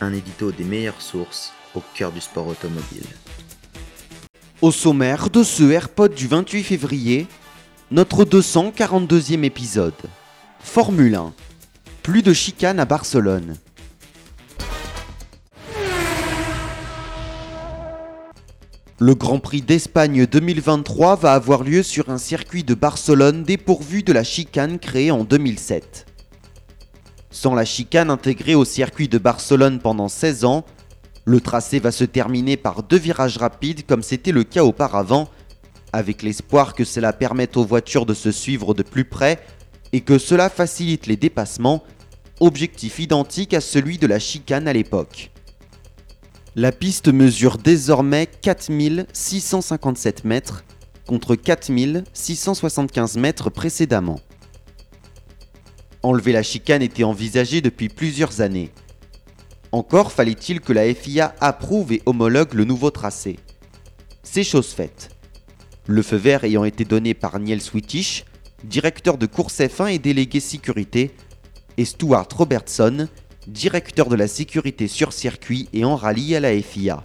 Un édito des meilleures sources au cœur du sport automobile. Au sommaire de ce AirPod du 28 février, notre 242e épisode. Formule 1. Plus de chicane à Barcelone. Le Grand Prix d'Espagne 2023 va avoir lieu sur un circuit de Barcelone dépourvu de la chicane créée en 2007. Sans la chicane intégrée au circuit de Barcelone pendant 16 ans, le tracé va se terminer par deux virages rapides comme c'était le cas auparavant, avec l'espoir que cela permette aux voitures de se suivre de plus près et que cela facilite les dépassements, objectif identique à celui de la chicane à l'époque. La piste mesure désormais 4657 mètres contre 4675 mètres précédemment. Enlever la chicane était envisagé depuis plusieurs années. Encore fallait-il que la FIA approuve et homologue le nouveau tracé. C'est chose faite. Le feu vert ayant été donné par Niels Wittich, directeur de course F1 et délégué sécurité, et Stuart Robertson, directeur de la sécurité sur circuit et en rallye à la FIA.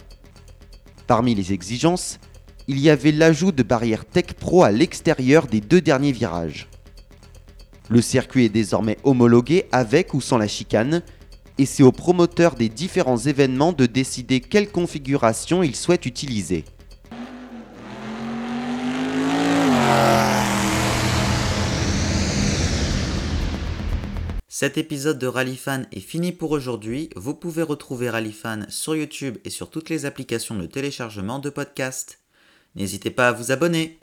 Parmi les exigences, il y avait l'ajout de barrières Tech Pro à l'extérieur des deux derniers virages. Le circuit est désormais homologué avec ou sans la chicane, et c'est au promoteur des différents événements de décider quelle configuration il souhaite utiliser. Cet épisode de Rallyfan est fini pour aujourd'hui. Vous pouvez retrouver Rallyfan sur YouTube et sur toutes les applications de téléchargement de podcasts. N'hésitez pas à vous abonner.